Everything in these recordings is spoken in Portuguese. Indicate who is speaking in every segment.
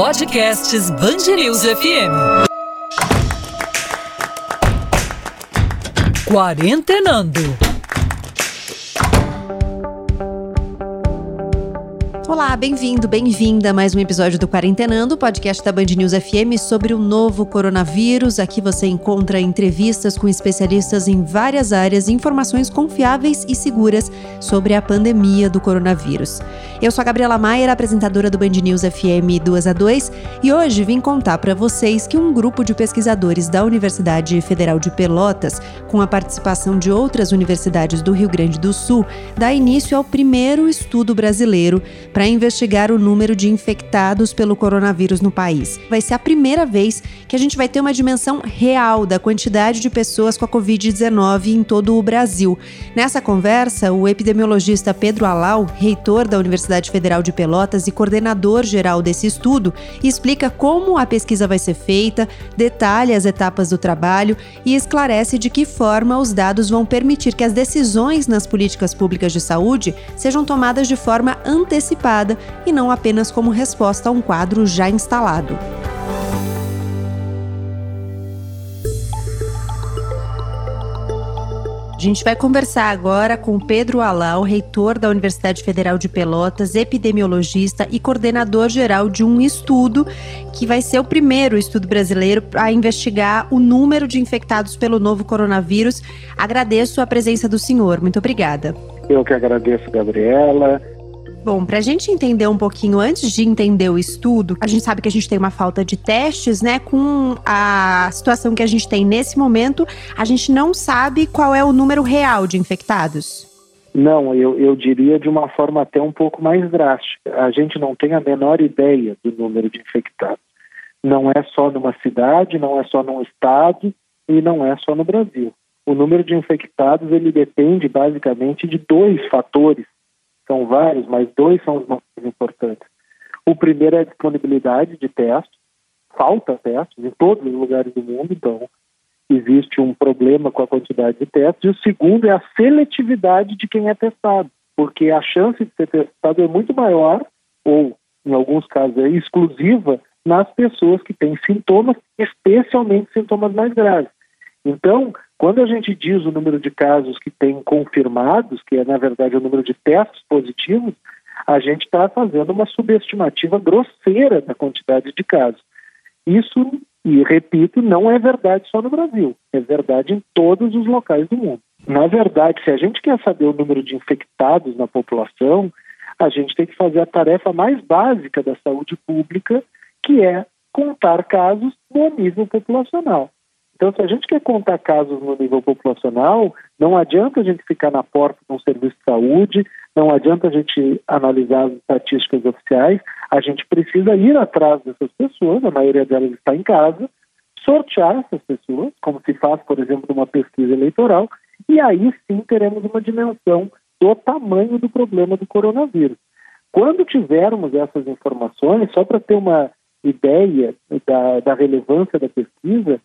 Speaker 1: Podcasts Bangerils FM. Quarentenando.
Speaker 2: Olá, bem-vindo, bem-vinda a mais um episódio do Quarentenando, podcast da Band News FM sobre o novo coronavírus. Aqui você encontra entrevistas com especialistas em várias áreas e informações confiáveis e seguras sobre a pandemia do coronavírus. Eu sou a Gabriela Maier, apresentadora do Band News FM 2 a 2, e hoje vim contar para vocês que um grupo de pesquisadores da Universidade Federal de Pelotas, com a participação de outras universidades do Rio Grande do Sul, dá início ao primeiro estudo brasileiro para investigar o número de infectados pelo coronavírus no país. Vai ser a primeira vez que a gente vai ter uma dimensão real da quantidade de pessoas com a Covid-19 em todo o Brasil. Nessa conversa, o epidemiologista Pedro Alau, reitor da Universidade Federal de Pelotas e coordenador geral desse estudo, explica como a pesquisa vai ser feita, detalha as etapas do trabalho e esclarece de que forma os dados vão permitir que as decisões nas políticas públicas de saúde sejam tomadas de forma antecipada e não apenas como resposta a um quadro já instalado. A gente vai conversar agora com Pedro Alau, reitor da Universidade Federal de Pelotas, epidemiologista e coordenador geral de um estudo que vai ser o primeiro estudo brasileiro a investigar o número de infectados pelo novo coronavírus. Agradeço a presença do senhor. Muito obrigada.
Speaker 3: Eu que agradeço, Gabriela.
Speaker 2: Bom, para a gente entender um pouquinho, antes de entender o estudo, a gente sabe que a gente tem uma falta de testes, né? Com a situação que a gente tem nesse momento, a gente não sabe qual é o número real de infectados.
Speaker 3: Não, eu, eu diria de uma forma até um pouco mais drástica. A gente não tem a menor ideia do número de infectados. Não é só numa cidade, não é só num estado e não é só no Brasil. O número de infectados ele depende basicamente de dois fatores são vários, mas dois são os mais importantes. O primeiro é a disponibilidade de testes, falta testes em todos os lugares do mundo, então existe um problema com a quantidade de testes. E o segundo é a seletividade de quem é testado, porque a chance de ser testado é muito maior, ou em alguns casos é exclusiva, nas pessoas que têm sintomas, especialmente sintomas mais graves. Então, quando a gente diz o número de casos que tem confirmados, que é na verdade o número de testes positivos, a gente está fazendo uma subestimativa grosseira da quantidade de casos. Isso, e repito, não é verdade só no Brasil, é verdade em todos os locais do mundo. Na verdade, se a gente quer saber o número de infectados na população, a gente tem que fazer a tarefa mais básica da saúde pública, que é contar casos no nível populacional. Então, se a gente quer contar casos no nível populacional, não adianta a gente ficar na porta de um serviço de saúde, não adianta a gente analisar as estatísticas oficiais, a gente precisa ir atrás dessas pessoas, a maioria delas está em casa, sortear essas pessoas, como se faz, por exemplo, numa pesquisa eleitoral, e aí sim teremos uma dimensão do tamanho do problema do coronavírus. Quando tivermos essas informações, só para ter uma ideia da, da relevância da pesquisa,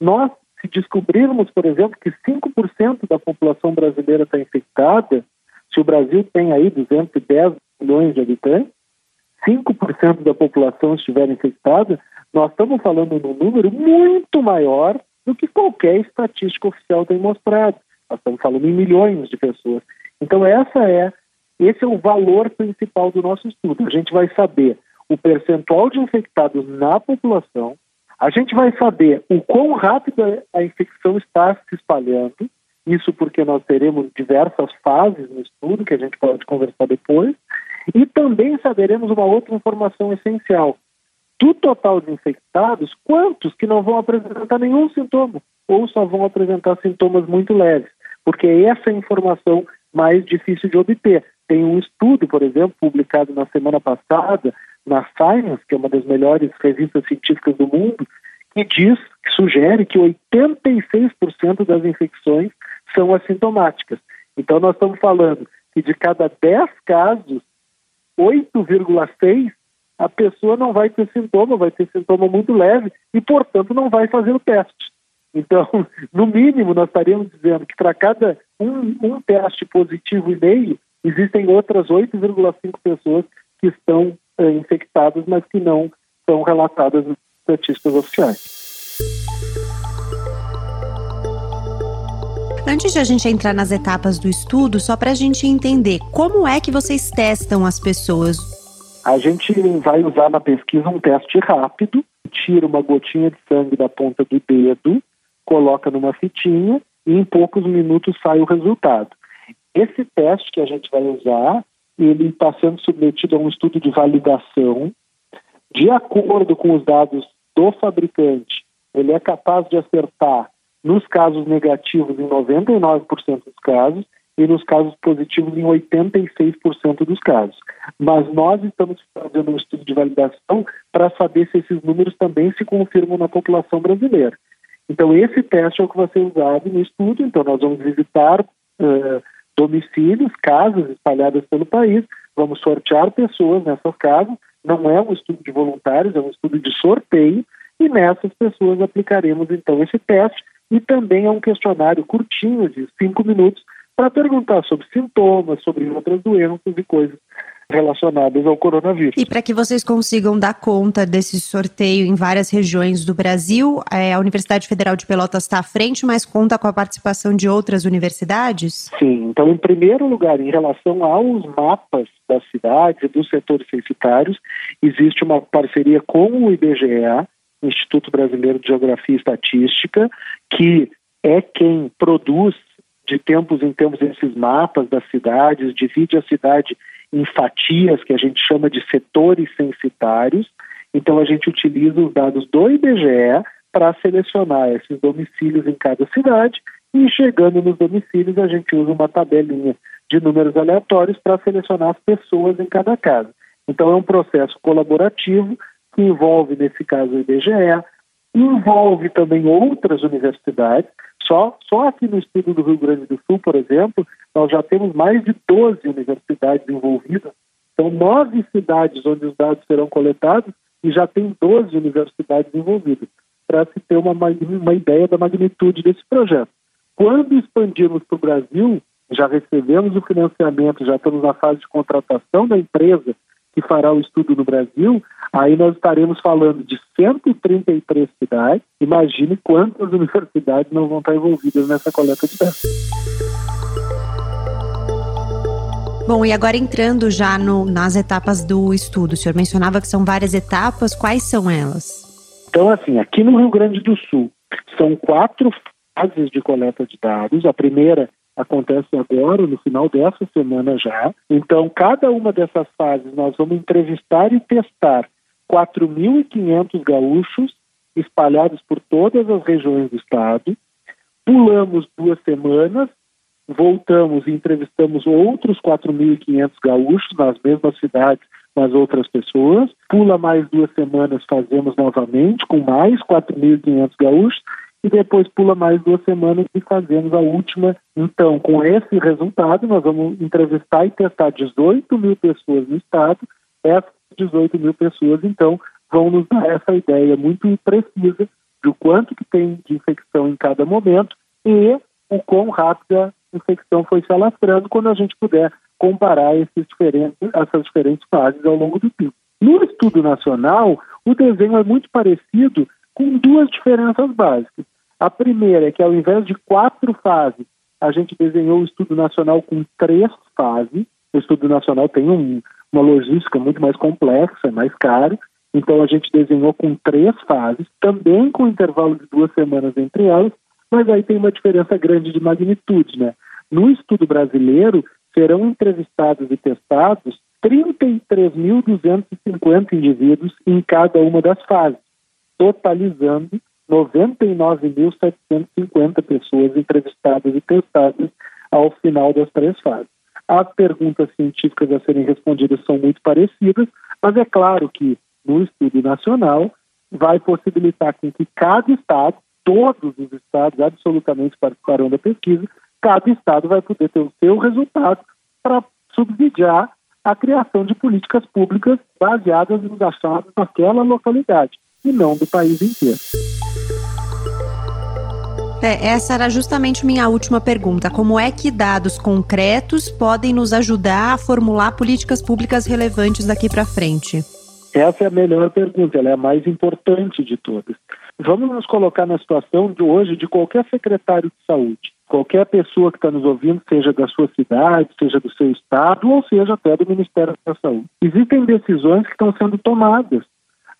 Speaker 3: nós, se descobrirmos, por exemplo, que 5% da população brasileira está infectada, se o Brasil tem aí 210 milhões de habitantes, 5% da população estiver infectada, nós estamos falando de um número muito maior do que qualquer estatística oficial tem mostrado. Nós estamos falando em milhões de pessoas. Então essa é esse é o valor principal do nosso estudo. A gente vai saber o percentual de infectados na população, a gente vai saber o quão rápido a infecção está se espalhando, isso porque nós teremos diversas fases no estudo que a gente pode conversar depois, e também saberemos uma outra informação essencial. Do total de infectados, quantos que não vão apresentar nenhum sintoma ou só vão apresentar sintomas muito leves? Porque é essa informação mais difícil de obter. Tem um estudo, por exemplo, publicado na semana passada, na Science, que é uma das melhores revistas científicas do mundo, que diz, que sugere que 86% das infecções são assintomáticas. Então, nós estamos falando que de cada 10 casos, 8,6 a pessoa não vai ter sintoma, vai ter sintoma muito leve e, portanto, não vai fazer o teste. Então, no mínimo, nós estaríamos dizendo que para cada um, um teste positivo e meio, existem outras 8,5 pessoas que estão uh, infectadas, mas que não são relatadas estatísticas oficiais.
Speaker 2: Antes de a gente entrar nas etapas do estudo, só para a gente entender, como é que vocês testam as pessoas?
Speaker 3: A gente vai usar na pesquisa um teste rápido, tira uma gotinha de sangue da ponta do dedo, coloca numa fitinha e em poucos minutos sai o resultado. Esse teste que a gente vai usar, ele está sendo submetido a um estudo de validação. De acordo com os dados do fabricante, ele é capaz de acertar nos casos negativos em 99% dos casos e nos casos positivos em 86% dos casos. Mas nós estamos fazendo um estudo de validação para saber se esses números também se confirmam na população brasileira. Então, esse teste é o que vai ser usado no estudo. Então, nós vamos visitar uh, domicílios, casas espalhadas pelo país, vamos sortear pessoas nessas casas. Não é um estudo de voluntários, é um estudo de sorteio. E nessas pessoas aplicaremos, então, esse teste e também é um questionário curtinho, de cinco minutos, para perguntar sobre sintomas, sobre outras doenças e coisas relacionadas ao coronavírus.
Speaker 2: E para que vocês consigam dar conta desse sorteio em várias regiões do Brasil, é, a Universidade Federal de Pelotas está à frente, mas conta com a participação de outras universidades?
Speaker 3: Sim, então, em primeiro lugar, em relação aos mapas das cidades e dos setores censitários, existe uma parceria com o IBGE, Instituto Brasileiro de Geografia e Estatística, que é quem produz de tempos em tempos esses mapas das cidades, divide a cidade em fatias que a gente chama de setores censitários. Então a gente utiliza os dados do IBGE para selecionar esses domicílios em cada cidade e chegando nos domicílios a gente usa uma tabelinha de números aleatórios para selecionar as pessoas em cada casa. Então é um processo colaborativo que envolve, nesse caso, o IBGE, envolve também outras universidades. Só, só aqui no estudo do Rio Grande do Sul, por exemplo, nós já temos mais de 12 universidades envolvidas. São nove cidades onde os dados serão coletados e já tem 12 universidades envolvidas, para se ter uma, uma ideia da magnitude desse projeto. Quando expandirmos para o Brasil, já recebemos o financiamento, já estamos na fase de contratação da empresa que fará o estudo no Brasil, aí nós estaremos falando de 133 cidades. Imagine quantas universidades não vão estar envolvidas nessa coleta de dados.
Speaker 2: Bom, e agora entrando já no, nas etapas do estudo, o senhor mencionava que são várias etapas, quais são elas?
Speaker 3: Então, assim, aqui no Rio Grande do Sul, são quatro fases de coleta de dados. A primeira acontece agora, no final dessa semana já. Então, cada uma dessas fases nós vamos entrevistar e testar 4.500 gaúchos espalhados por todas as regiões do estado. Pulamos duas semanas, voltamos e entrevistamos outros 4.500 gaúchos nas mesmas cidades, nas outras pessoas. Pula mais duas semanas, fazemos novamente com mais 4.500 gaúchos e depois pula mais duas semanas e fazemos a última. Então, com esse resultado, nós vamos entrevistar e testar 18 mil pessoas no estado. Essas 18 mil pessoas, então, vão nos dar essa ideia muito precisa de o quanto que tem de infecção em cada momento e o quão rápida a infecção foi se alastrando quando a gente puder comparar esses diferentes, essas diferentes fases ao longo do tempo. No estudo nacional, o desenho é muito parecido com duas diferenças básicas. A primeira é que, ao invés de quatro fases, a gente desenhou o estudo nacional com três fases. O estudo nacional tem um, uma logística muito mais complexa, é mais caro. Então, a gente desenhou com três fases, também com intervalo de duas semanas entre elas, mas aí tem uma diferença grande de magnitude, né? No estudo brasileiro, serão entrevistados e testados 33.250 indivíduos em cada uma das fases, totalizando 99.750 pessoas entrevistadas e testadas ao final das três fases. As perguntas científicas a serem respondidas são muito parecidas, mas é claro que no estudo nacional vai possibilitar que cada estado, todos os estados absolutamente participarão da pesquisa, cada estado vai poder ter o seu resultado para subsidiar a criação de políticas públicas baseadas nos achados daquela localidade e não do país inteiro.
Speaker 2: É, essa era justamente minha última pergunta. Como é que dados concretos podem nos ajudar a formular políticas públicas relevantes daqui para frente?
Speaker 3: Essa é a melhor pergunta, ela é a mais importante de todas. Vamos nos colocar na situação de hoje de qualquer secretário de saúde, qualquer pessoa que está nos ouvindo, seja da sua cidade, seja do seu estado, ou seja até do Ministério da Saúde. Existem decisões que estão sendo tomadas.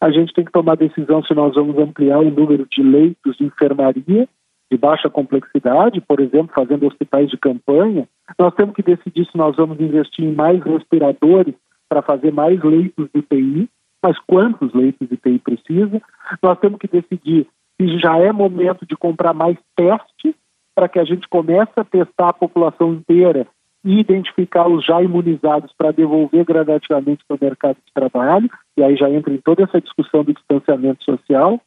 Speaker 3: A gente tem que tomar decisão se nós vamos ampliar o número de leitos de enfermaria de baixa complexidade, por exemplo, fazendo hospitais de campanha. Nós temos que decidir se nós vamos investir em mais respiradores para fazer mais leitos de UTI mas quantos leitos de TI precisa. Nós temos que decidir se já é momento de comprar mais testes para que a gente comece a testar a população inteira e identificar os já imunizados para devolver gradativamente para o mercado de trabalho, e aí já entra em toda essa discussão do distanciamento social.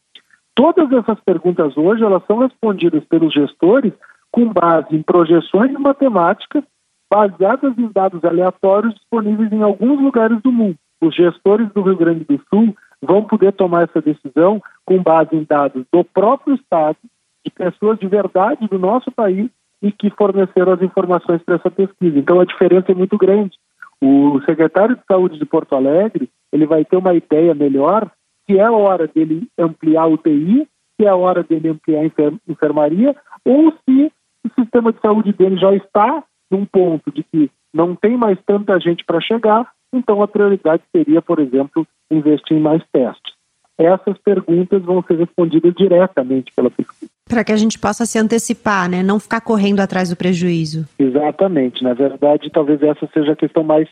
Speaker 3: Todas essas perguntas hoje elas são respondidas pelos gestores com base em projeções de matemática baseadas em dados aleatórios disponíveis em alguns lugares do mundo os gestores do Rio Grande do Sul vão poder tomar essa decisão com base em dados do próprio Estado, de pessoas de verdade do nosso país e que forneceram as informações para essa pesquisa. Então a diferença é muito grande. O secretário de Saúde de Porto Alegre ele vai ter uma ideia melhor se é hora dele ampliar o UTI, se é hora dele ampliar a enfermaria, ou se o sistema de saúde dele já está num ponto de que não tem mais tanta gente para chegar então, a prioridade seria, por exemplo, investir em mais testes. Essas perguntas vão ser respondidas diretamente pela pesquisa.
Speaker 2: Para que a gente possa se antecipar, né? Não ficar correndo atrás do prejuízo.
Speaker 3: Exatamente. Na verdade, talvez essa seja a questão mais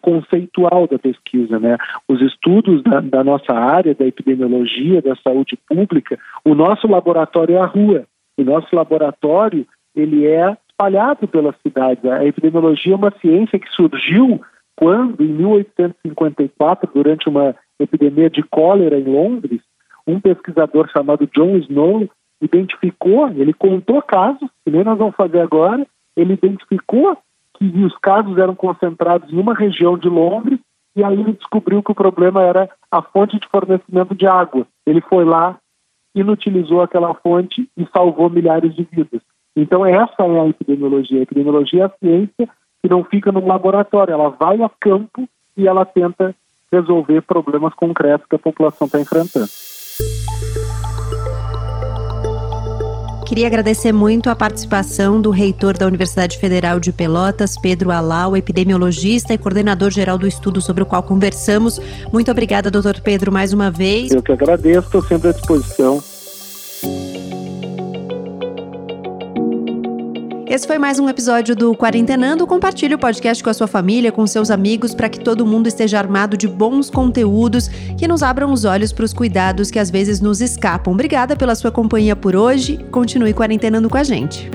Speaker 3: conceitual da pesquisa, né? Os estudos da, da nossa área, da epidemiologia, da saúde pública, o nosso laboratório é a rua. O nosso laboratório, ele é espalhado pelas cidades. A epidemiologia é uma ciência que surgiu quando, em 1854, durante uma epidemia de cólera em Londres, um pesquisador chamado John Snow identificou, ele contou casos, que nem nós vamos fazer agora, ele identificou que os casos eram concentrados em uma região de Londres e aí ele descobriu que o problema era a fonte de fornecimento de água. Ele foi lá, inutilizou aquela fonte e salvou milhares de vidas. Então essa é a epidemiologia. A epidemiologia é a ciência que não fica no laboratório, ela vai a campo e ela tenta resolver problemas concretos que a população está enfrentando.
Speaker 2: Queria agradecer muito a participação do reitor da Universidade Federal de Pelotas, Pedro Alau, epidemiologista e coordenador geral do estudo sobre o qual conversamos. Muito obrigada, doutor Pedro, mais uma vez.
Speaker 3: Eu que agradeço, estou sempre à disposição.
Speaker 2: Esse foi mais um episódio do Quarentenando. Compartilhe o podcast com a sua família, com seus amigos, para que todo mundo esteja armado de bons conteúdos que nos abram os olhos para os cuidados que às vezes nos escapam. Obrigada pela sua companhia por hoje. Continue quarentenando com a gente.